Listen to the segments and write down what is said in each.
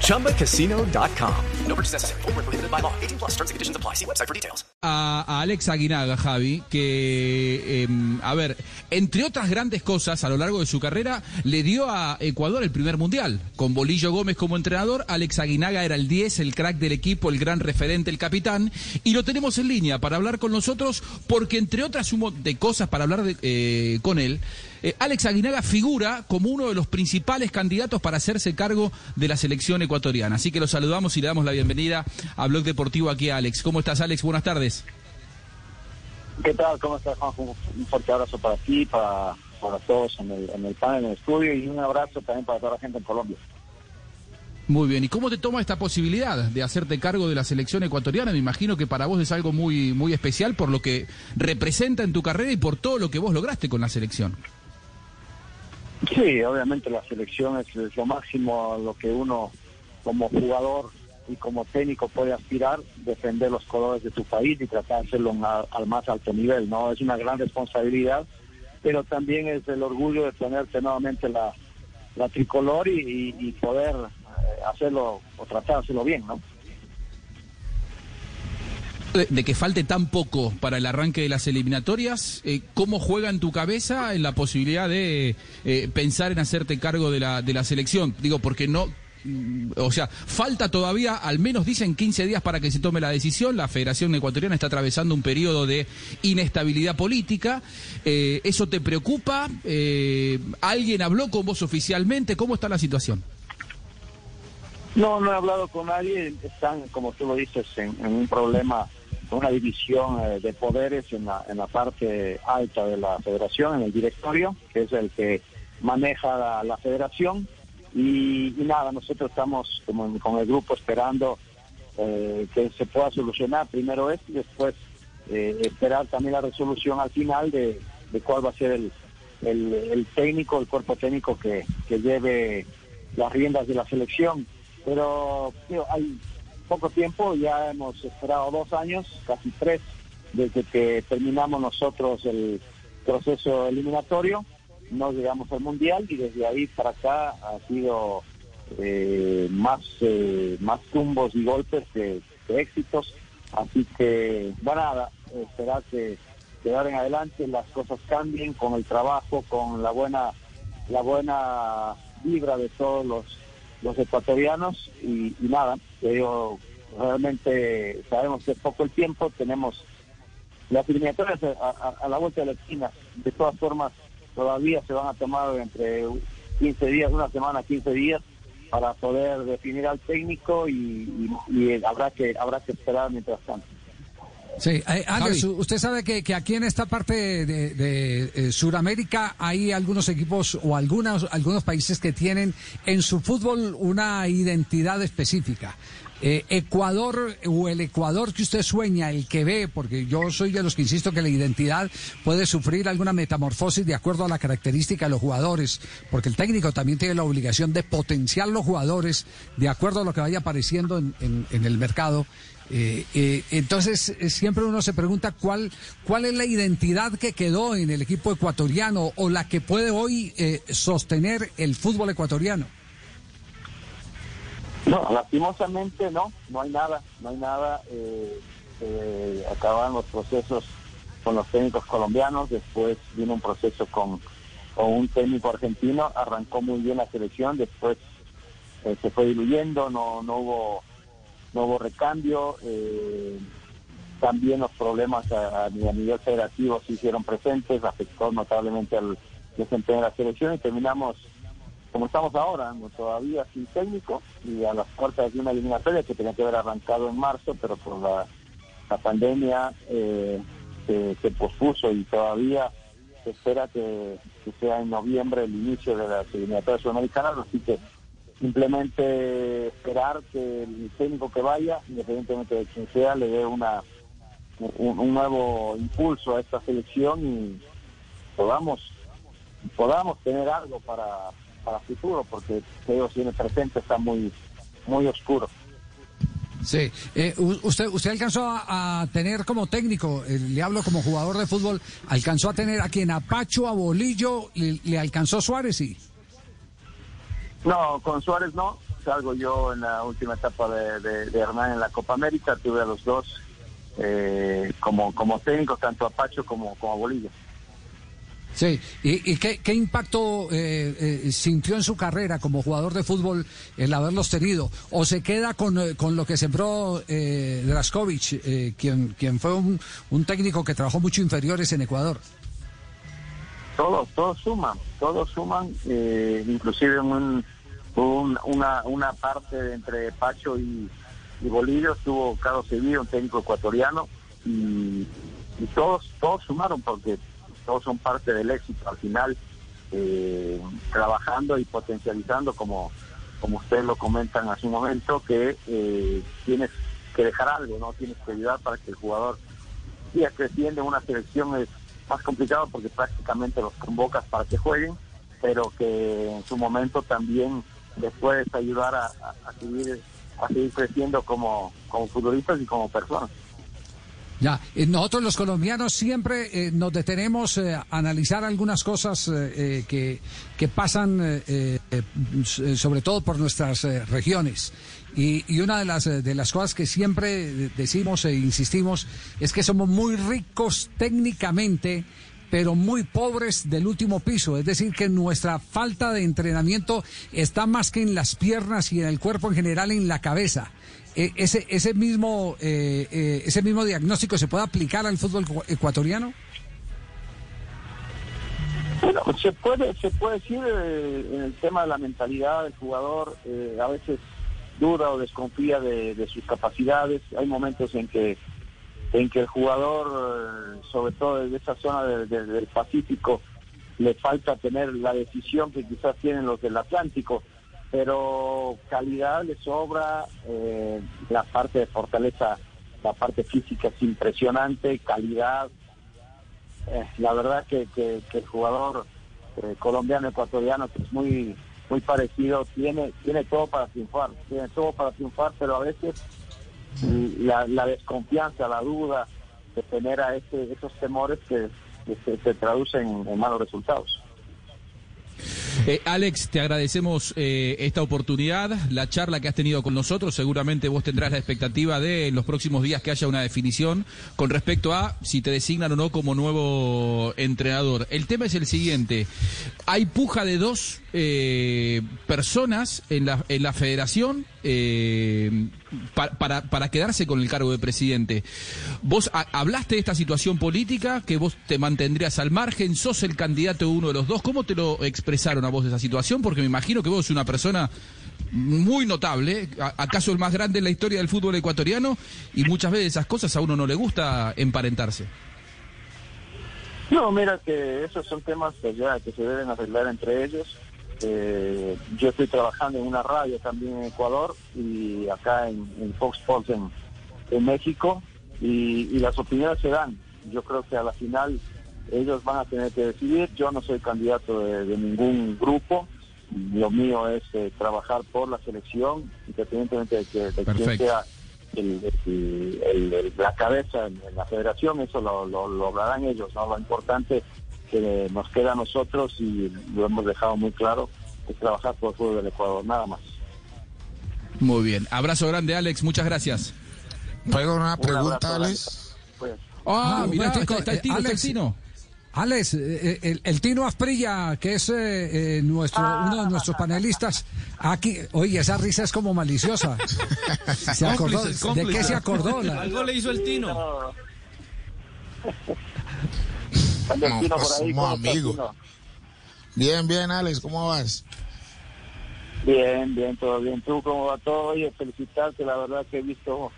ChumbaCasino.com. No purchase necessary. Full prohibited by law. 18 plus terms and conditions apply. See website for details. a, a Alex Aguinaga, Javi, que, eh, a ver, entre otras grandes cosas a lo largo de su carrera, le dio a Ecuador el primer mundial. Con Bolillo Gómez como entrenador, Alex Aguinaga era el 10, el crack del equipo, el gran referente, el capitán. Y lo tenemos en línea para hablar con nosotros, porque entre otras un mo- de cosas para hablar de- eh, con él, eh, Alex Aguinaga figura como uno de los principales candidatos para hacerse cargo de la selección ecuatoriana. Así que lo saludamos y le damos la bienvenida a Blog Deportivo aquí a Alex. ¿Cómo estás, Alex? Buenas tardes. ¿Qué tal? ¿Cómo estás, Juan? Un un fuerte abrazo para ti, para, para todos en el, en el panel, en el estudio y un abrazo también para toda la gente en Colombia. Muy bien, ¿y cómo te toma esta posibilidad de hacerte cargo de la selección ecuatoriana? Me imagino que para vos es algo muy, muy especial por lo que representa en tu carrera y por todo lo que vos lograste con la selección. Sí, obviamente la selección es, lo máximo a lo que uno como jugador y como técnico puede aspirar, defender los colores de tu país y tratar de hacerlo al más alto nivel, ¿no? Es una gran responsabilidad, pero también es el orgullo de ponerte nuevamente la, la tricolor y, y- y poder eh, hacerlo o tratar de hacerlo bien, ¿no? De, que falte tan poco para el arranque de las eliminatorias, eh, ¿cómo juega en tu cabeza en la posibilidad de eh, pensar en hacerte cargo de la, de la selección? Digo, porque no... mm, O sea, falta todavía, al menos dicen 15 días para que se tome la decisión. La Federación Ecuatoriana está atravesando un periodo de inestabilidad política. Eh, ¿Eso te preocupa? Eh, ¿Alguien habló con vos oficialmente? ¿Cómo está la situación? No, no he hablado con nadie. Están, como tú lo dices, en un problema, una división eh, de poderes en la, en la parte alta de la federación, en el directorio, que es el que maneja la, la federación. Y, nada, nosotros estamos como con el grupo esperando eh, que se pueda solucionar primero esto y después eh, esperar también la resolución al final de, de cuál va a ser el, el, técnico, el cuerpo técnico que, que lleve las riendas de la selección. Pero hay poco tiempo, ya hemos esperado dos años, casi tres, desde que terminamos nosotros el proceso eliminatorio, no llegamos al Mundial y desde ahí para acá ha sido eh, más, eh, más tumbos y golpes que, éxitos. Así que, bueno, nada, esperar que, que en adelante las cosas cambien con el trabajo, con la buena, la buena vibra de todos los, los ecuatorianos y, y nada, yo realmente sabemos que es poco el tiempo, tenemos las eliminatorias a, la vuelta de la esquina, de todas formas todavía se van a tomar entre 15 días, una semana, 15 días para poder definir al técnico y, y- y habrá que habrá que esperar mientras tanto. Sí, eh, Javi. usted sabe que, que aquí en esta parte de, de, eh, Sudamérica hay algunos equipos o algunos, algunos países que tienen en su fútbol una identidad específica. Eh, Ecuador o el Ecuador que usted sueña, el que ve, porque yo soy de los que insisto que la identidad puede sufrir alguna metamorfosis de acuerdo a la característica de los jugadores, porque el técnico también tiene la obligación de potenciar los jugadores de acuerdo a lo que vaya apareciendo en, el mercado. Eh, eh, entonces, eh, siempre uno se pregunta cuál, cuál es la identidad que quedó en el equipo ecuatoriano o la que puede hoy sostener el fútbol ecuatoriano. No, lastimosamente no, no hay nada, no hay nada. Eh, eh, acaban los procesos con los técnicos colombianos, después vino un proceso con, con un técnico argentino, arrancó muy bien la selección, después eh, se fue diluyendo, no, no hubo no hubo recambio, eh, también los problemas a, a nivel federativo se hicieron presentes, afectó notablemente al desempeño de la selección y terminamos como estamos ahora, todavía sin técnico y a las puertas de una eliminatoria que tenía que haber arrancado en marzo, pero por la, pandemia eh, se, pospuso y todavía se espera que, que sea en noviembre el inicio de las eliminatorias sudamericanas, así que simplemente esperar que el técnico que vaya, independientemente de quien sea, le dé una un, un nuevo impulso a esta selección y podamos podamos tener algo para para futuro porque ellos tiene presente está muy muy oscuro. Sí, eh, usted, usted alcanzó a, a tener como técnico, eh, le hablo como jugador de fútbol, alcanzó a tener a quien a Pacho, a Bolillo, le, le alcanzó Suárez, sí. No, con Suárez no. Salgo yo en la última etapa de, de, de Hernán en la Copa América. Tuve a los dos eh, como, como técnicos, tanto a Pacho como, como a Bolillo. Sí, ¿y, y qué, impacto eh, eh, sintió en su carrera como jugador de fútbol el haberlos tenido? ¿O se queda con, eh, con lo que sembró eh, Draskovic, eh, quien, quien fue un, un técnico que trabajó mucho inferiores en Ecuador? Todos, todos suman, todos suman, inclusive un, un- una, una parte entre Pacho y, y estuvo Carlos Sevilla, un técnico ecuatoriano, y, y todos, todos sumaron porque todos son parte del éxito al final, eh, trabajando y potencializando como, como ustedes lo comentan hace un momento, que eh, tienes que dejar algo, no tienes que ayudar para que el jugador siga creciendo en una selección es más complicado porque prácticamente los convocas para que jueguen, pero que en su momento también les puedes ayudar a, a- seguir a seguir creciendo como, como futbolistas y como personas. Ya, eh, nosotros los colombianos siempre eh, nos detenemos eh, a analizar algunas cosas eh, que, que pasan sobre todo por nuestras regiones. Y, y una de las, de las cosas que siempre decimos e insistimos es que somos muy ricos técnicamente, pero muy pobres del último piso. Es decir, que nuestra falta de entrenamiento está más que en las piernas y en el cuerpo en general, en la cabeza. Eh, ese, ese, mismo, eh, eh, ese mismo diagnóstico se puede aplicar al fútbol ecu- ecuatoriano? Bueno, se puede, se puede decir eh, en el tema de la mentalidad del jugador, a veces duda o desconfía de, de sus capacidades. Hay momentos en que en que el jugador, eh, sobre todo desde esa zona de- de- del Pacífico, le falta tener la decisión que quizás tienen los del Atlántico, pero calidad le sobra, eh, la parte de fortaleza, la parte física es impresionante, calidad, eh, la verdad que, que- el jugador eh, colombiano ecuatoriano que es muy muy parecido tiene tiene todo para triunfar tiene todo para triunfar pero a veces la, la desconfianza la duda se genera ese, esos temores que, que se, traducen en malos resultados Eh, Alex, te agradecemos eh, esta oportunidad, la charla que has tenido con nosotros. Seguramente vos tendrás la expectativa de en los próximos días que haya una definición con respecto a si te designan o no como nuevo entrenador. El tema es el siguiente: hay puja de dos eh, personas en la, en la federación eh, pa- para, para quedarse con el cargo de presidente. Vos ha- hablaste de esta situación política, que vos te mantendrías al margen, sos el candidato de uno de los dos. ¿Cómo te lo expresaron a vos esa situación? Porque me imagino que vos sos una persona muy notable, acaso el más grande en la historia del fútbol ecuatoriano, y muchas veces esas cosas a uno no le gusta emparentarse. no mira que esos son temas que ya que se deben arreglar entre ellos Eh, yo estoy trabajando en una radio también en Ecuador y acá en, en Fox Sports en, en México y, y las opiniones se dan. Yo creo que a la final ellos van a tener que decidir. Yo no soy candidato de, de ningún grupo. Lo mío es eh, trabajar por la selección, independientemente de, que, de quién Perfecto. sea el- el- el- el- la cabeza en, en la federación. Eso lo, lo, lo hablarán ellos. ¿no? Lo importante que nos queda a nosotros y lo hemos dejado muy claro es trabajar por el fútbol del Ecuador, nada más. Muy bien. Abrazo grande, Alex. Muchas gracias. Traigo una Un pregunta, Alex. Pues, Ah, Ah, momentico, está, está el eh, tino, está el Alex. tino. Alex, eh, el, el Tino Asprilla, que es eh, eh, nuestro, uno de nuestros panelistas, aquí, oye, esa risa es como maliciosa. Se acordó, ¿De qué se acordó? La- Algo le hizo el Tino. No. Pues por ahí, somos ¿cómo está, amigos. Tino? Bien, bien, Alex, ¿cómo vas? Bien, bien, todo bien. ¿Tú cómo va todo? Oye, felicitarte, la verdad que he visto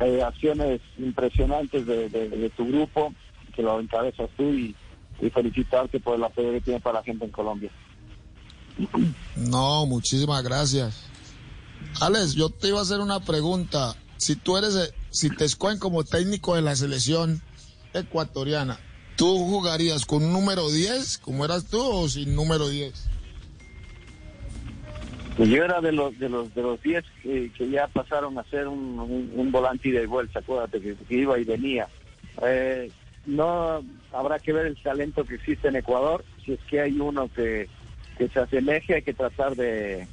eh, acciones impresionantes de, de- de tu grupo, que lo encabezas tú, y, y felicitarte por el apoyo que tiene para la gente en Colombia. No, muchísimas gracias. Alex, yo te iba a hacer una pregunta. Si tú eres si te escogen como técnico de la selección ecuatoriana, ¿tú jugarías con un número 10, como eras tú, o sin número 10? Pues yo era de los de los de los 10 que, que ya pasaron a ser un, un, un volante y de vuelta, acuérdate que, iba y venía. Eh, no habrá que ver el talento que existe en Ecuador, si es que hay uno que, que se asemeje, hay que tratar de,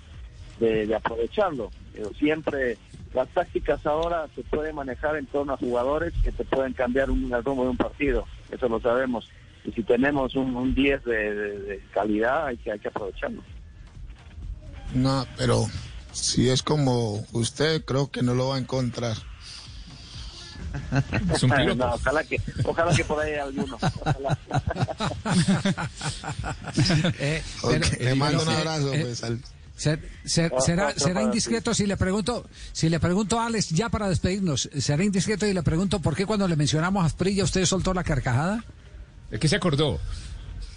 de, de aprovecharlo. Pero siempre las tácticas ahora se pueden manejar en torno a jugadores que te pueden cambiar un, el rumbo de un partido, eso lo sabemos. Y si tenemos un, un 10 de, de- de calidad, hay que, hay que aprovecharlo. No, pero si es como usted, creo que no lo va a encontrar. Es un piropo. No, ojalá que, ojalá que por ahí haya alguno. Ojalá. Eh, le mando un abrazo, eh, pues, al- ser- ser- Ah, será, será indiscreto si le pregunto, si le pregunto a Alex, ya para despedirnos, será indiscreto y le pregunto por qué cuando le mencionamos a Asprilla usted soltó la carcajada. ¿De qué se acordó?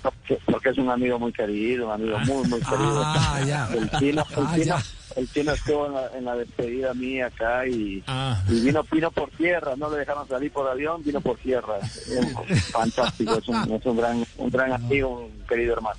Porque- Porque es un amigo muy querido, un amigo muy, muy querido. Ah, ya. El chino, el Ah, chino, ya. el chino estuvo en la, en la despedida mía acá y, Ah. y vino, vino por tierra, no le dejaron salir por avión, vino por tierra. Es fantástico, es un, es un gran, un gran amigo, un querido hermano.